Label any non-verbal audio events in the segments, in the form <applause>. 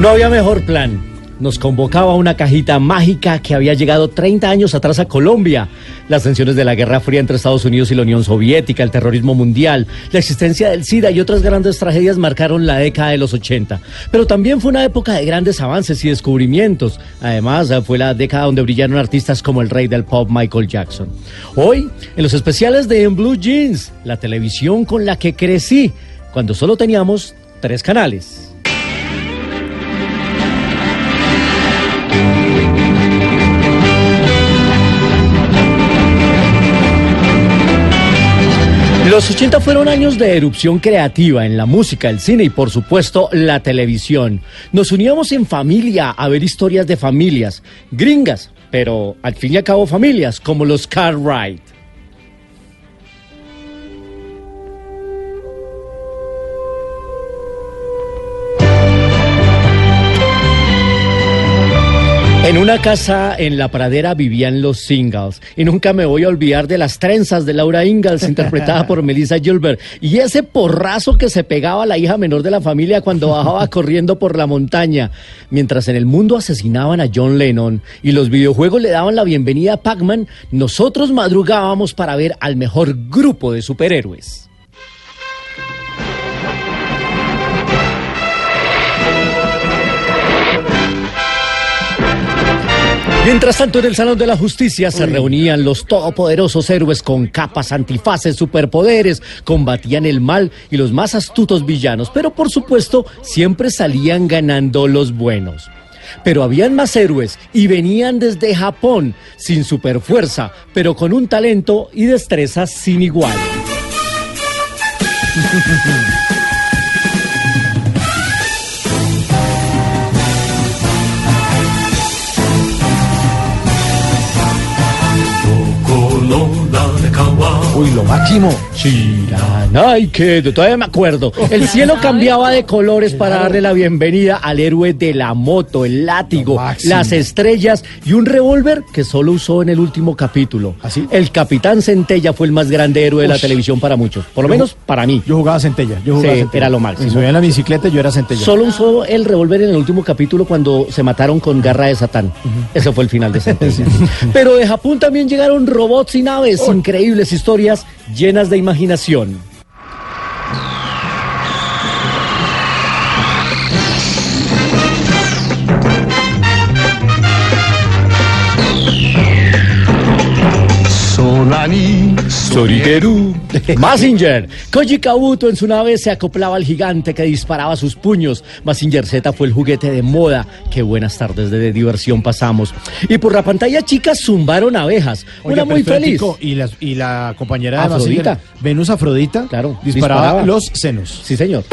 No había mejor plan. Nos convocaba una cajita mágica que había llegado 30 años atrás a Colombia. Las tensiones de la Guerra Fría entre Estados Unidos y la Unión Soviética, el terrorismo mundial, la existencia del SIDA y otras grandes tragedias marcaron la década de los 80. Pero también fue una época de grandes avances y descubrimientos. Además, fue la década donde brillaron artistas como el rey del pop Michael Jackson. Hoy, en los especiales de En Blue Jeans, la televisión con la que crecí, cuando solo teníamos tres canales. Los 80 fueron años de erupción creativa en la música, el cine y por supuesto la televisión. Nos uníamos en familia a ver historias de familias, gringas, pero al fin y al cabo familias, como los Cartwright. Una casa en la pradera vivían los Ingalls y nunca me voy a olvidar de las trenzas de Laura Ingalls interpretada por <laughs> Melissa Gilbert y ese porrazo que se pegaba a la hija menor de la familia cuando bajaba <laughs> corriendo por la montaña. Mientras en el mundo asesinaban a John Lennon y los videojuegos le daban la bienvenida a Pac-Man, nosotros madrugábamos para ver al mejor grupo de superhéroes. Mientras tanto, en el Salón de la Justicia se reunían los todopoderosos héroes con capas antifaces, superpoderes, combatían el mal y los más astutos villanos, pero por supuesto siempre salían ganando los buenos. Pero habían más héroes y venían desde Japón, sin superfuerza, pero con un talento y destreza sin igual. <laughs> Uy, lo máximo. que todavía me acuerdo. El cielo cambiaba de colores para darle la bienvenida al héroe de la moto, el látigo, las estrellas y un revólver que solo usó en el último capítulo. ¿Así? El capitán Centella fue el más grande héroe de la televisión para muchos, por lo Yo- menos para mí. Yo jugaba centella. Yo jugaba Sí, centella. era lo máximo. Si subía en la bicicleta, yo era centella. Solo usó el revólver en el último capítulo cuando se mataron con garra de Satán. Ese fue el final de <laughs> Centella. Pero de Japón también llegaron robots y naves, increíbles historias llenas de imaginación. Sorigeru. <laughs> Massinger. Koji Kabuto en su nave se acoplaba al gigante que disparaba sus puños. Massinger Z fue el juguete de moda. Qué buenas tardes de diversión pasamos. Y por la pantalla chica zumbaron abejas. Una muy feliz. Y la, y la compañera de Afrodita. Venus Afrodita, Claro, disparaba, disparaba. los senos. Sí, señor.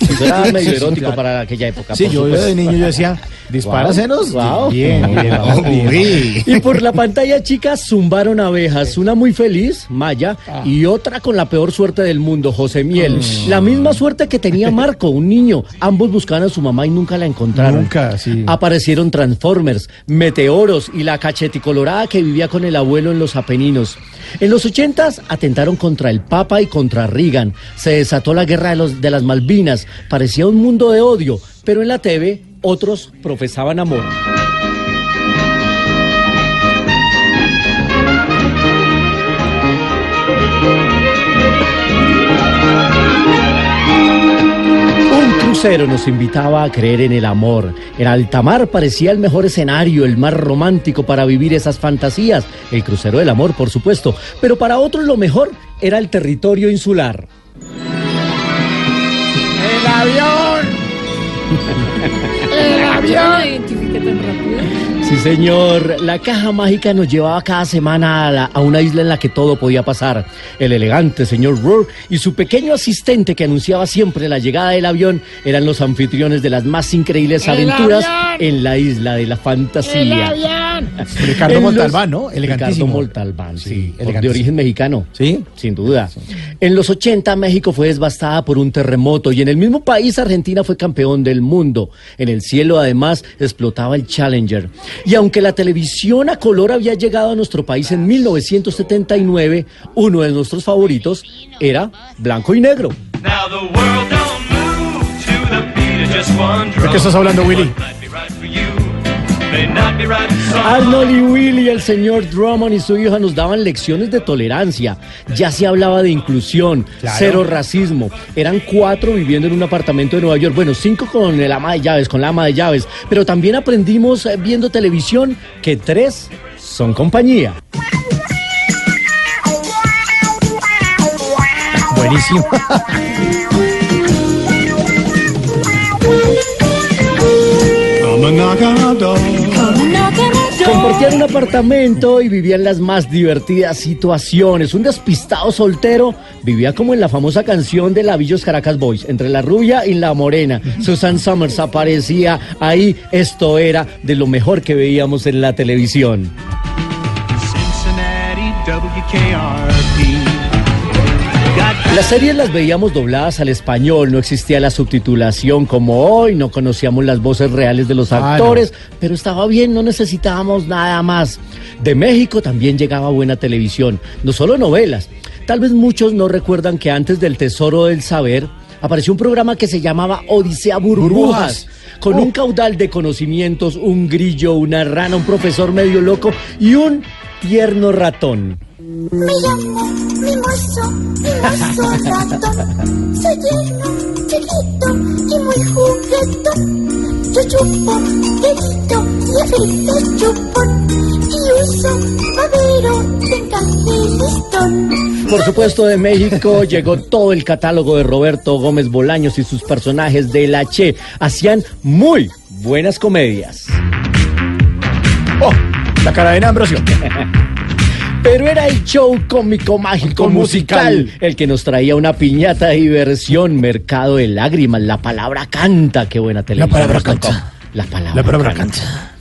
Eso era medio erótico para aquella época. Sí, yo de niño yo decía, <laughs> ¿dispara senos? guau. Bien, bien. <laughs> Y por la pantalla chica zumbaron abejas, una muy feliz, Maya, y otra con la peor suerte del mundo, José Miel. La misma suerte que tenía Marco, un niño. <laughs> Ambos buscaban a su mamá y nunca la encontraron. Nunca, sí. Aparecieron Transformers, Meteoros y la cacheticolorada que vivía con el abuelo en los Apeninos. En los ochentas atentaron contra el Papa y contra Reagan. Se desató la guerra de, los, de las Malvinas. Parecía un mundo de odio, pero en la TV otros profesaban amor. Un crucero nos invitaba a creer en el amor. En alta mar parecía el mejor escenario, el más romántico para vivir esas fantasías. El crucero del amor, por supuesto. Pero para otros lo mejor era el territorio insular. <laughs> ¡El avión! ¡El avión! Sí, señor. La caja mágica nos llevaba cada semana a, la- a una isla en la que todo podía pasar. El elegante señor Rourke y su pequeño asistente que anunciaba siempre la llegada del avión eran los anfitriones de las más increíbles ¡El aventuras avión! en la isla de la fantasía. ¡El avión! <laughs> Ricardo los- Montalbán, ¿no? Elegantísimo. Ricardo Montalbán, sí. De origen mexicano. ¿Sí? Sin duda. En los 80 México fue devastada por un terremoto y en el mismo país Argentina fue campeón del mundo. En el cielo además explotaba el Challenger. Y aunque la televisión a color había llegado a nuestro país en 1979, uno de nuestros favoritos era blanco y negro. ¿De qué estás hablando, Willy? Arnold y Willy, el señor Drummond y su hija nos daban lecciones de tolerancia. Ya se hablaba de inclusión, Claro. cero racismo. Eran cuatro viviendo en un apartamento de Nueva York. Bueno, cinco con el ama de llaves, con la ama de llaves. Pero también aprendimos eh, viendo televisión que tres son compañía. Buenísimo. <laughs> Compartían un apartamento y vivían las más divertidas situaciones. Un despistado soltero vivía como en la famosa canción de la Villos Caracas Boys, entre la rubia y la morena. Susan Summers aparecía ahí. Esto era de lo mejor que veíamos en la televisión. Cincinnati, WKRP. Las series las veíamos dobladas al español, no existía la subtitulación como hoy, no conocíamos las voces reales de los Ah, no. actores, pero estaba bien, no necesitábamos nada más. De México también llegaba buena televisión, no solo novelas. Tal vez muchos no recuerdan que antes del Tesoro del Saber apareció un programa que se llamaba Odisea Burbujas. Burbujas. Con Oh. un caudal de conocimientos, un grillo, una rana, un profesor medio loco y un tierno ratón. Me llamo Mimoso, Mimoso ratón. Soy tierno, chiquito y muy juguetón. Yo chupo dedito y a veces chupón. Y uso babero de encaje listón. Por supuesto, de México <laughs> llegó todo el catálogo de Roberto Gómez Bolaños y sus personajes de la Che. Hacían muy buenas comedias. Oh, la cadena Ambrosio. <laughs> Pero era el show cómico mágico musical, musical. el que nos traía una piñata de diversión, mercado de lágrimas, la palabra canta, qué buena televisión. palabra nos tocó. canta. La palabra, La palabra canta. canta.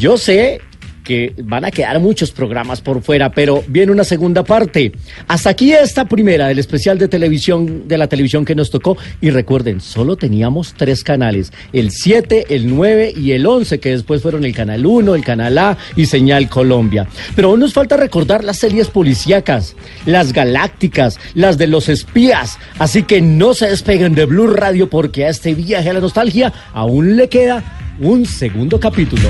Yo sé que van a quedar muchos programas por fuera, pero viene una segunda parte. Hasta aquí esta primera del especial de televisión, de la televisión que nos tocó. Y recuerden, solo teníamos tres canales, el 7, el 9 y el 11, que después fueron el Canal 1, el Canal A y Señal Colombia. Pero aún nos falta recordar las series policíacas, las galácticas, las de los espías. Así que no se despeguen de Blue Radio porque a este viaje a la nostalgia aún le queda un segundo capítulo.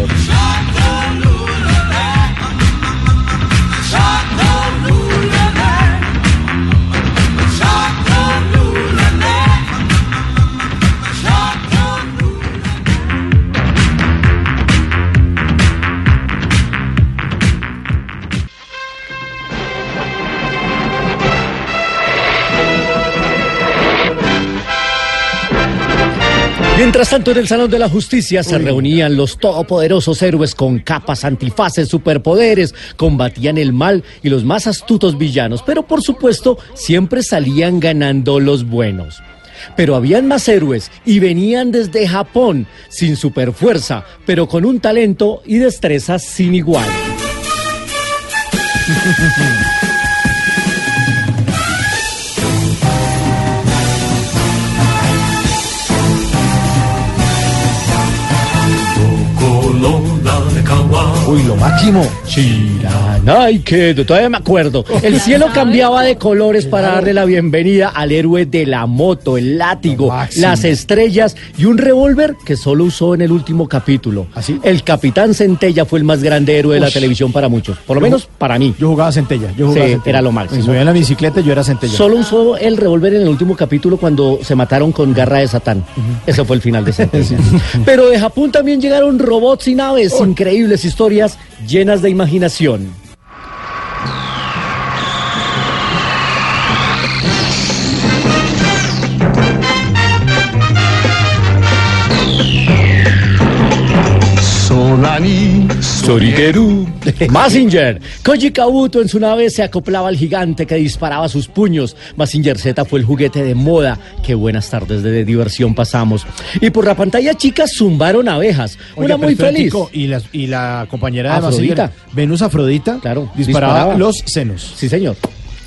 Mientras tanto, en el Salón de la Justicia se reunían los todopoderosos héroes con capas antifaces, superpoderes, combatían el mal y los más astutos villanos, pero por supuesto siempre salían ganando los buenos. Pero habían más héroes y venían desde Japón, sin superfuerza, pero con un talento y destrezas sin igual. <laughs> Uy, lo máximo. Shiranai, todavía me acuerdo. El cielo cambiaba de colores para darle la bienvenida al héroe de la moto, el látigo, las estrellas y un revólver que solo usó en el último capítulo. ¿Ah, sí? El capitán Centella fue el más grande héroe de la Ush. televisión para muchos, por lo menos para mí. Yo jugaba centella. Yo jugaba Sí, centella. era lo máximo. Me subía en la bicicleta y yo era centella. Solo usó el revólver en el último capítulo cuando se mataron con garra de Satán. Ese fue el final de <laughs> Sentencia. Pero de Japón también llegaron robots y naves, increíbles historias llenas de imaginación. Sorigeru. <laughs> Massinger. Koji Kabuto en su nave se acoplaba al gigante que disparaba sus puños. Massinger Z fue el juguete de moda. Qué buenas tardes de diversión pasamos. Y por la pantalla chica zumbaron abejas. Oiga, Una muy feliz. Tico, Y la, y la compañera de Afrodita. Venus Afrodita, Claro, disparaba, disparaba. los senos. Sí, señor.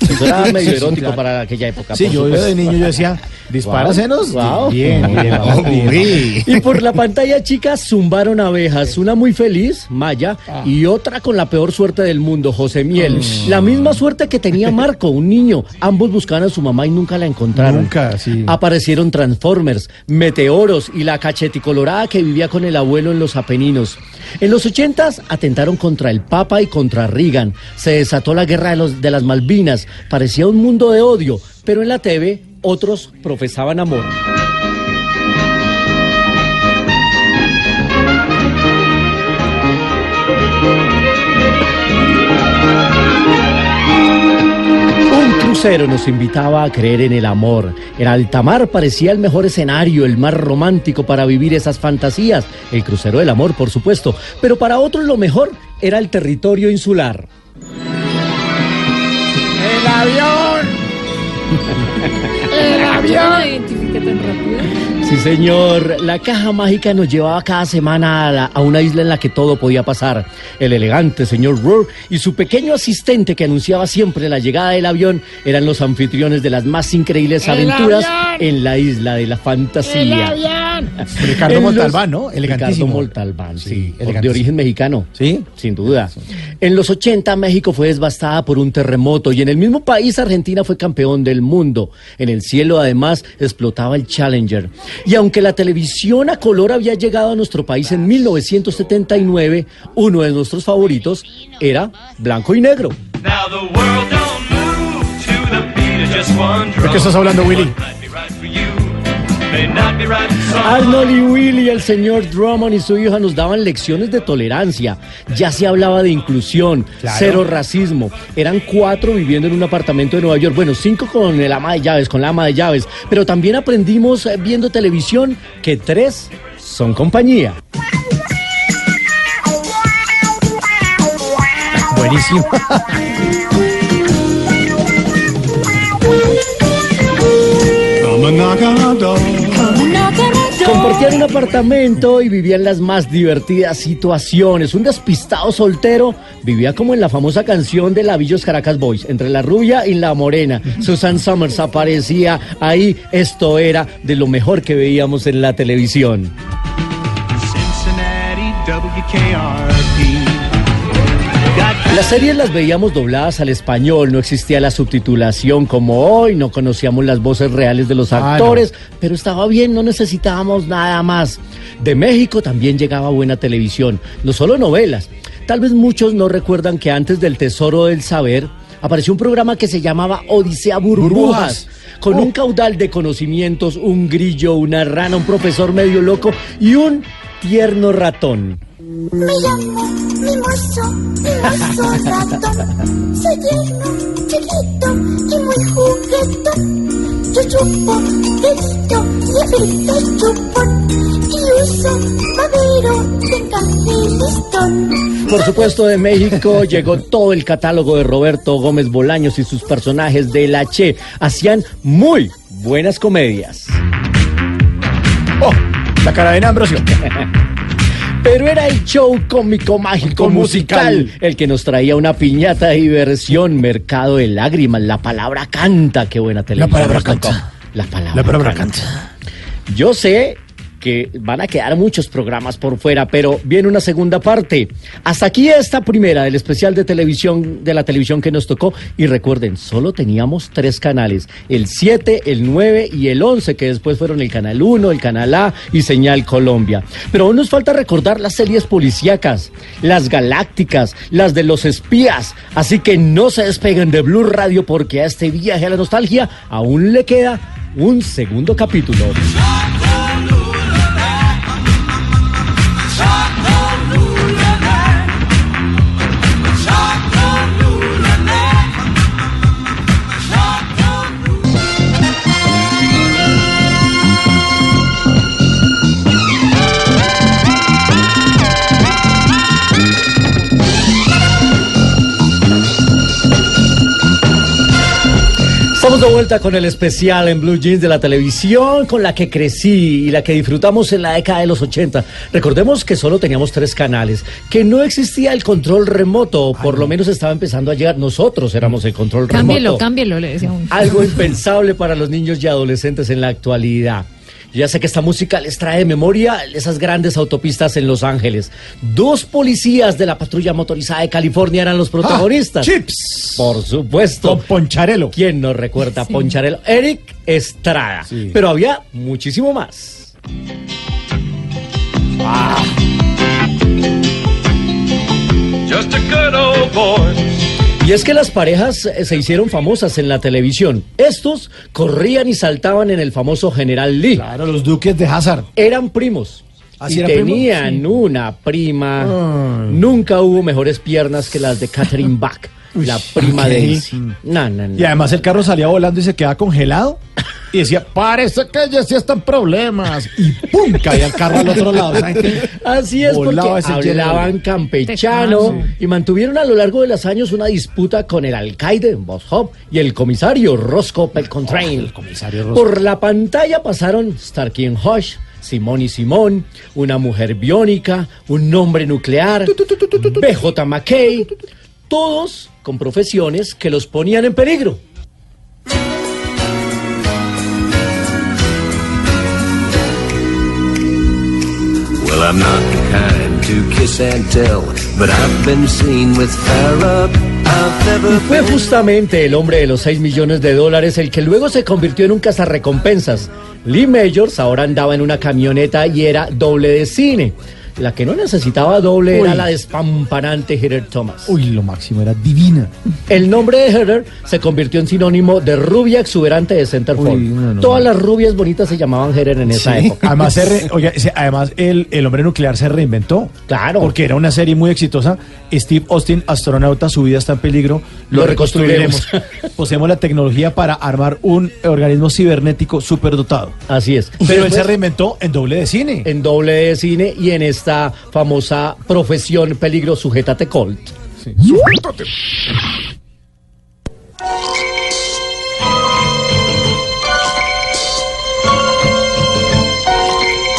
<laughs> Eso era medio sí, erótico claro. para aquella época. Sí, yo supuesto. de niño yo decía, ¿Dispárasenos? Wow. Bien, <laughs> bien. Y por la pantalla, chicas, zumbaron abejas. Una muy feliz, Maya, y otra con la peor suerte del mundo, José Miel. La misma suerte que tenía Marco, un niño. Ambos buscaban a su mamá y nunca la encontraron. Nunca, sí. Aparecieron Transformers, Meteoros y la cacheticolorada que vivía con el abuelo en los Apeninos. En los ochentas atentaron contra el Papa y contra Reagan. Se desató la guerra de, los, de las Malvinas. Parecía un mundo de odio, pero en la TV otros profesaban amor. Un crucero nos invitaba a creer en el amor. El altamar parecía el mejor escenario, el más romántico para vivir esas fantasías. El crucero del amor, por supuesto. Pero para otros lo mejor era el territorio insular. ¡El avión! ¿Cómo la identifica tan rápido? Sí, señor. La caja mágica nos llevaba cada semana a, la- a una isla en la que todo podía pasar. El elegante señor Rourke y su pequeño asistente que anunciaba siempre la llegada del avión eran los anfitriones de las más increíbles aventuras en la isla de la fantasía. Ricardo En los- Montalbán, ¿no? Elegantísimo. Ricardo Montalbán, sí, Sí, de origen mexicano. ¿Sí? Sin duda. En los 80 México fue devastada por un terremoto y en el mismo país Argentina fue campeón del mundo. En el cielo además explotaba el Challenger. Y aunque la televisión a color había llegado a nuestro país en 1979, uno de nuestros favoritos era blanco y negro. ¿De qué estás hablando, Willy? Arnold y Willy, el señor Drummond y su hija nos daban lecciones de tolerancia. Ya se hablaba de inclusión, Claro. cero racismo. Eran cuatro viviendo en un apartamento de Nueva York. Bueno, cinco con el ama de llaves, con la ama de llaves. Pero también aprendimos eh, viendo televisión que tres son compañía. Buenísimo. Compartían un apartamento y vivían las más divertidas situaciones. Un despistado soltero vivía como en la famosa canción de Lavillos Caracas Boys, entre la rubia y la morena. Susan Summers aparecía ahí. Esto era de lo mejor que veíamos en la televisión. Cincinnati, WKRP. Las series las veíamos dobladas al español, no existía la subtitulación como hoy, no conocíamos las voces reales de los Ah, no. actores, pero estaba bien, no necesitábamos nada más. De México también llegaba buena televisión, no solo novelas. Tal vez muchos no recuerdan que antes del Tesoro del Saber apareció un programa que se llamaba Odisea Burbujas. Burbujas. Con Oh. un caudal de conocimientos, un grillo, una rana, un profesor medio loco y un tierno ratón. Me llamo mimoso, mimoso ratón. Soy tierno, chiquito y muy juguetón. Yo chupo dedito y a veces chupón. Y uso madero de encaje listón. Por supuesto, de México <laughs> llegó todo el catálogo de Roberto Gómez Bolaños y sus personajes de la Che. Hacían muy buenas comedias. Oh, la cadena Ambrosio. <laughs> Pero era el show cómico, mágico, musical, musical. el que nos traía una piñata de diversión, mercado de lágrimas. La palabra canta, qué buena televisión. palabra nos tocó. canta. La palabra, La palabra canta. canta. Yo sé que van a quedar muchos programas por fuera, pero viene una segunda parte. Hasta aquí esta primera del especial de televisión, de la televisión que nos tocó. Y recuerden, solo teníamos tres canales, el 7, el 9 y el 11, que después fueron el canal 1, el canal A y Señal Colombia. Pero aún nos falta recordar las series policíacas, las galácticas, las de los espías. Así que no se despeguen de Blue Radio porque a este viaje a la nostalgia aún le queda un segundo capítulo. Vuelta con el especial en Blue Jeans de la televisión con la que crecí y la que disfrutamos en la década de los 80. Recordemos que solo teníamos tres canales, que no existía el control remoto, o por lo menos estaba empezando a llegar. Nosotros éramos el control Cámbielo, remoto. cámbielo, le decía. Algo <laughs> impensable para los niños y adolescentes en la actualidad. Ya sé que esta música les trae de memoria esas grandes autopistas en Los Ángeles. Dos policías de la patrulla motorizada de California eran los protagonistas. Ah, Chips. Por supuesto. Con Poncharelo. ¿Quién nos recuerda a Sí. Poncharelo? Eric Estrada. Sí. Pero había muchísimo más. Just a good old boy. Y es que las parejas eh, se hicieron famosas en la televisión. Estos corrían y saltaban en el famoso General Lee. Claro, los duques de Hazard. Eran primos. ¿Así y eran primos? tenían Sí. una prima. Nunca hubo mejores piernas que las de Catherine <laughs> Bach, Uy, la prima de Daisy. No, no, no. Y además el carro salía volando y se quedaba congelado. Y decía, parece que ya sí están problemas. Y ¡pum! Caía el carro al otro lado. ¿saben qué? Así es, porque Volaba ese hablaban campechano y mantuvieron a lo largo de los años una disputa con el alcaide, Boss Hop, y el comisario Roscoe Pelcontrain. Roscoe. Por la pantalla pasaron Starkey and Hush, Simón y Simón, una mujer biónica, un hombre nuclear, BJ McKay, todos con profesiones que los ponían en peligro. Well, I'm not the kind to kiss and tell, but I've been seen with never Y fue justamente el hombre de los 6 millones de dólares el que luego se convirtió en un cazarrecompensas. Lee Majors ahora andaba en una camioneta y era doble de cine. La que no necesitaba doble era la despampanante Heather Thomas. Uy, lo máximo, era divina. El nombre de Heather se convirtió en sinónimo de rubia exuberante de Centerfold. Uy, no, no, Todas no. las rubias bonitas se llamaban Heather en esa Sí. época. Además, se re- <laughs> además el, el hombre nuclear se reinventó. Claro. Porque era una serie muy exitosa. Steve Austin, astronauta, su vida está en peligro. Lo, Lo reconstruiremos. reconstruiremos. Poseemos la tecnología para armar un organismo cibernético superdotado. Así es. Pero él se reinventó en doble de cine. en doble de cine y en esta famosa profesión peligro sujétate Colt.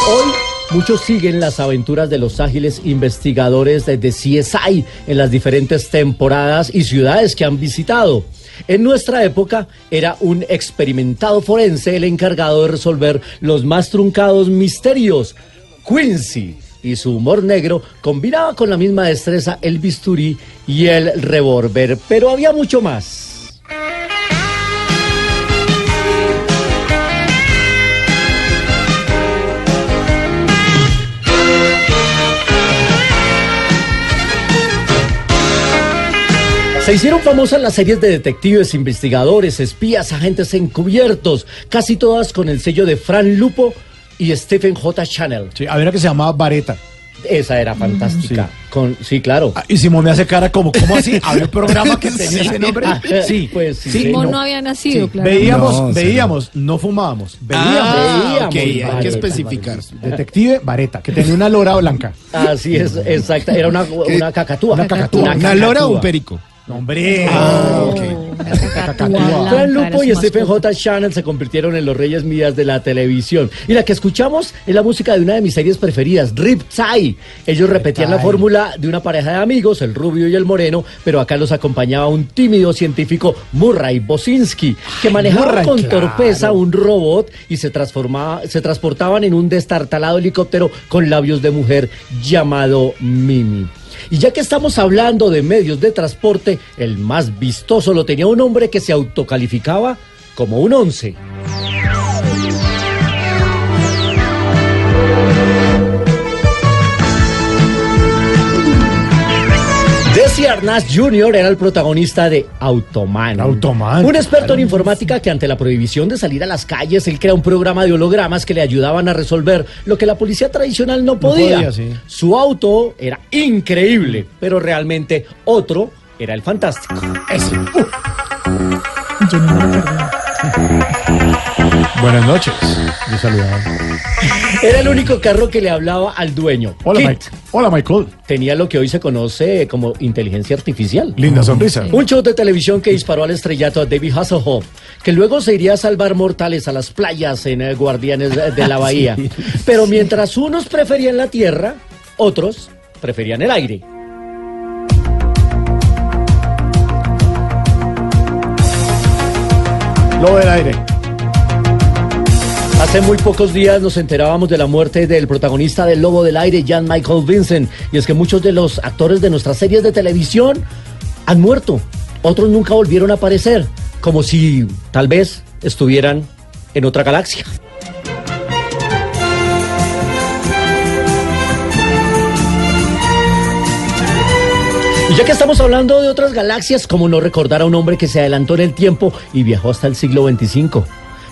Hoy muchos siguen las aventuras de los ágiles investigadores de, de CSI en las diferentes temporadas y ciudades que han visitado. En nuestra época era un experimentado forense el encargado de resolver los más truncados misterios. Quincy y su humor negro combinaba con la misma destreza el bisturí y el revólver, pero había mucho más. Se hicieron famosas las series de detectives, investigadores, espías, agentes encubiertos, casi todas con el sello de Fran Lupo y Stephen J. Channel. Sí, había una que se llamaba Vareta. Esa era fantástica. Sí. Con, sí, claro. Ah, y Simón me hace cara como, ¿cómo así? <laughs> ¿Había un programa que tenía ese nombre? Sí, Pues sí, sí, Simón no. no había nacido, Sí, claro. Veíamos, No, veíamos, no fumábamos. Veíamos. Ah, hay que Vareta, especificar. Detective Vareta, que tenía una lora blanca. Así es, exacta. Era una, una cacatúa. Una cacatúa. ¿Una lora o un perico? Hombre. Ah. Fran Lupo y Stephen J. Channel se convirtieron en los reyes mías de la televisión. Y la que escuchamos es la música de una de mis series preferidas, Rip Tie. Ellos repetían la fórmula de una pareja de amigos, el rubio y el moreno, pero acá los acompañaba un tímido científico, Murray Bosinski, que manejaba Murray, con claro. torpeza un robot y se, transformaba, se transportaban en un destartalado helicóptero con labios de mujer llamado Mimi. Y ya que estamos hablando de medios de transporte, el más vistoso lo tenía un hombre que se autocalificaba como un once. Desi Arnaz Jr. era el protagonista de Automan. Automan, Un experto en informática que ante la prohibición de salir a las calles, él crea un programa de hologramas que le ayudaban a resolver lo que la policía tradicional no podía. podía, sí. Su auto era increíble, pero realmente otro era el fantástico. Yo no me. Buenas noches. Yo saludaba. Era el único carro que le hablaba al dueño. Hola, Kit. Mike. Hola, Michael. Tenía lo que hoy se conoce como inteligencia artificial. Linda sonrisa. Un show de televisión que disparó al estrellato a David Hasselhoff, que luego se iría a salvar mortales a las playas en eh, Guardianes de de la <laughs> Bahía. Pero mientras unos preferían la tierra, otros preferían el aire. Lo del aire. Hace muy pocos días nos enterábamos de la muerte del protagonista del Lobo del Aire, Jan Michael Vincent. Y es que muchos de los actores de nuestras series de televisión han muerto. Otros nunca volvieron a aparecer, como si tal vez estuvieran en otra galaxia. Y ya que estamos hablando de otras galaxias, como no recordar a un hombre que se adelantó en el tiempo y viajó hasta el siglo XXV?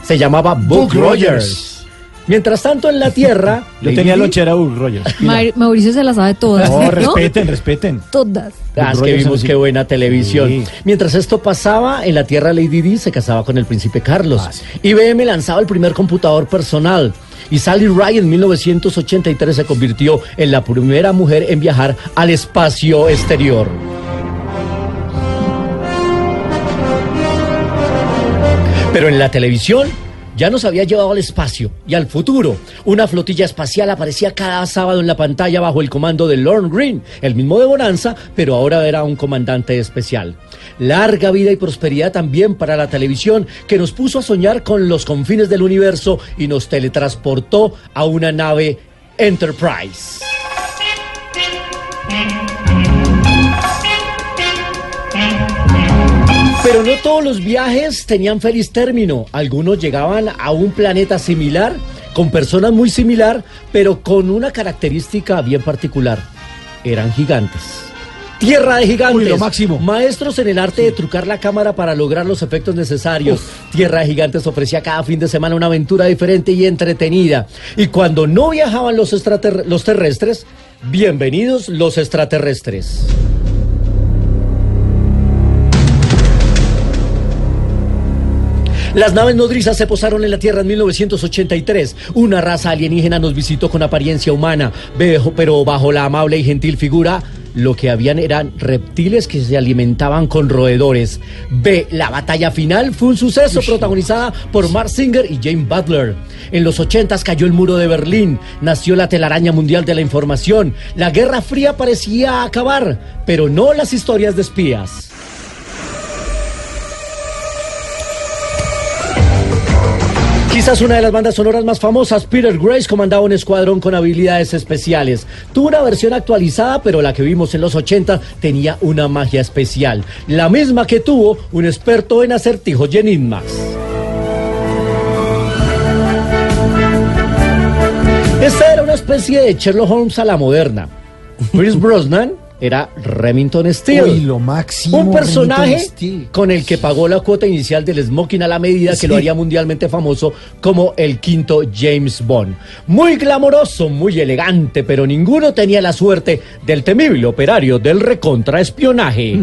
Se llamaba Buck Buck Rogers. Rogers. Mientras tanto, en la Tierra, <laughs> Yo Lady tenía lonchera Bull Rogers. Ma- Mauricio se las sabe todas. No, ¿no? respeten, respeten. Todas. Ah, es Buck que vimos qué buena televisión. Sí. Mientras esto pasaba, en la Tierra Lady Di se casaba con el príncipe Carlos. Ah, sí. IBM lanzaba el primer computador personal. Y Sally Ride en 1983 se convirtió en la primera mujer en viajar al espacio exterior. Pero en la televisión ya nos había llevado al espacio y al futuro. Una flotilla espacial aparecía cada sábado en la pantalla bajo el comando de Lorne Green, el mismo de Bonanza, pero ahora era un comandante especial. Larga vida y prosperidad también para la televisión que nos puso a soñar con los confines del universo y nos teletransportó a una nave Enterprise. Pero no todos los viajes tenían feliz término. Algunos llegaban a un planeta similar, con personas muy similar, pero con una característica bien particular. Eran gigantes. Tierra de gigantes. Uy, lo máximo. Maestros en el arte de trucar la cámara para lograr los efectos necesarios. Tierra de Gigantes ofrecía cada fin de semana una aventura diferente y entretenida. Y cuando no viajaban los, los terrestres, bienvenidos los extraterrestres. Las naves nodrizas se posaron en la Tierra en 1983. Una raza alienígena nos visitó con apariencia humana, pero bajo la amable y gentil figura, lo que habían eran reptiles que se alimentaban con roedores. B. La batalla final fue un suceso protagonizada por Mark Singer y Jane Butler. En los 80 cayó el muro de Berlín, nació la telaraña mundial de la información. La Guerra Fría parecía acabar, pero no las historias de espías. Quizás una de las bandas sonoras más famosas, Peter Grace comandaba un escuadrón con habilidades especiales. Tuvo una versión actualizada, pero la que vimos en los 80 tenía una magia especial. La misma que tuvo un experto en acertijos y enigmas. Esta era una especie de Sherlock Holmes a la moderna. Chris Brosnan era Remington Steele. Uy, lo máximo. Un personaje con el que pagó la cuota inicial del smoking a la medida que lo haría mundialmente famoso como el quinto James Bond. Muy glamoroso, muy elegante, pero ninguno tenía la suerte del temible operario del recontraespionaje.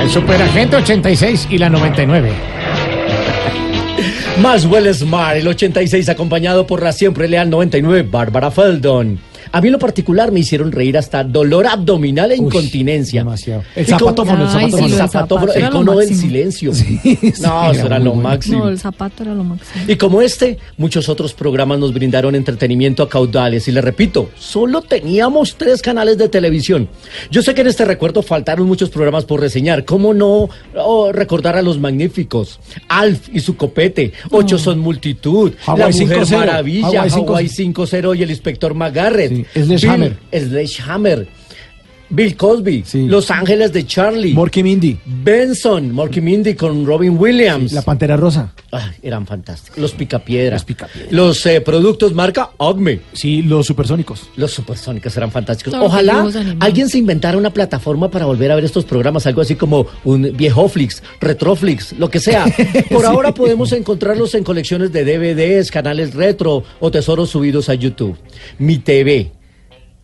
El superagente 86 y la 99. Maxwell Smart, el 86, acompañado por la siempre leal 99, Bárbara Feldon. A mí en lo particular me hicieron reír hasta dolor abdominal e Uy, incontinencia. demasiado. El Y como- zapatófono, el zapatófono. sí, el zapatófono, el cono del silencio. sí, no, eso era lo bueno. máximo. No, el zapato era lo máximo. Y como este, muchos otros programas nos brindaron entretenimiento a caudales. Y le repito, solo teníamos tres canales de televisión. Yo sé que en este recuerdo faltaron muchos programas por reseñar. ¿Cómo no oh, recordar a los magníficos? Alf y su copete, Ocho son multitud, La Mujer 5-0, Maravilla, Hawaii 5-0. Hawaii 5-0 y el Inspector McGarrett. Sí, Sledgehammer. Sledgehammer. Bill Cosby, Sí. Los Ángeles de Charlie, Morky Mindy. Benson, Morky Mindy con Robin Williams. La Pantera Rosa. Ay, eran fantásticos. Los picapiedra. Los Picapiedra. Los eh, productos marca Acme. Sí, los supersónicos. Los supersónicos eran fantásticos. Ojalá alguien se inventara una plataforma para volver a ver estos programas, algo así como un Viejoflix, Retroflix, lo que sea. <laughs> Por ahora podemos encontrarlos en colecciones de DVDs, canales retro o tesoros subidos a YouTube. Mi TV.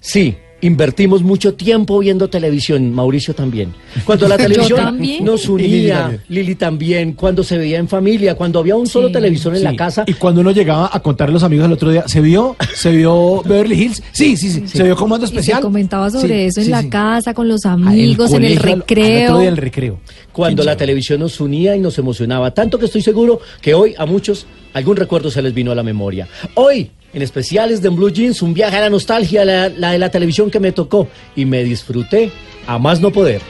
Sí, Invertimos mucho tiempo viendo televisión, Mauricio también. Cuando la <laughs> televisión también. nos Lili unía, también. Lili también, cuando se veía en familia, cuando había un solo Sí. televisor en la casa, Y cuando uno llegaba a contarle a los amigos el otro día, ¿se vio? ¿Se vio Beverly Hills? Sí, sí, sí. ¿Se vio Comando Y se Especial? comentaba sobre Sí, eso en sí, la sí. casa, con los Ah, amigos, en el colegio, al- al recreo. otro día en el recreo. cuando la televisión nos unía y nos emocionaba, tanto que estoy seguro que hoy a muchos algún recuerdo se les vino a la memoria. Hoy, en especiales de Blue Jeans, un viaje a la nostalgia, la de la televisión que me tocó y me disfruté a más no poder.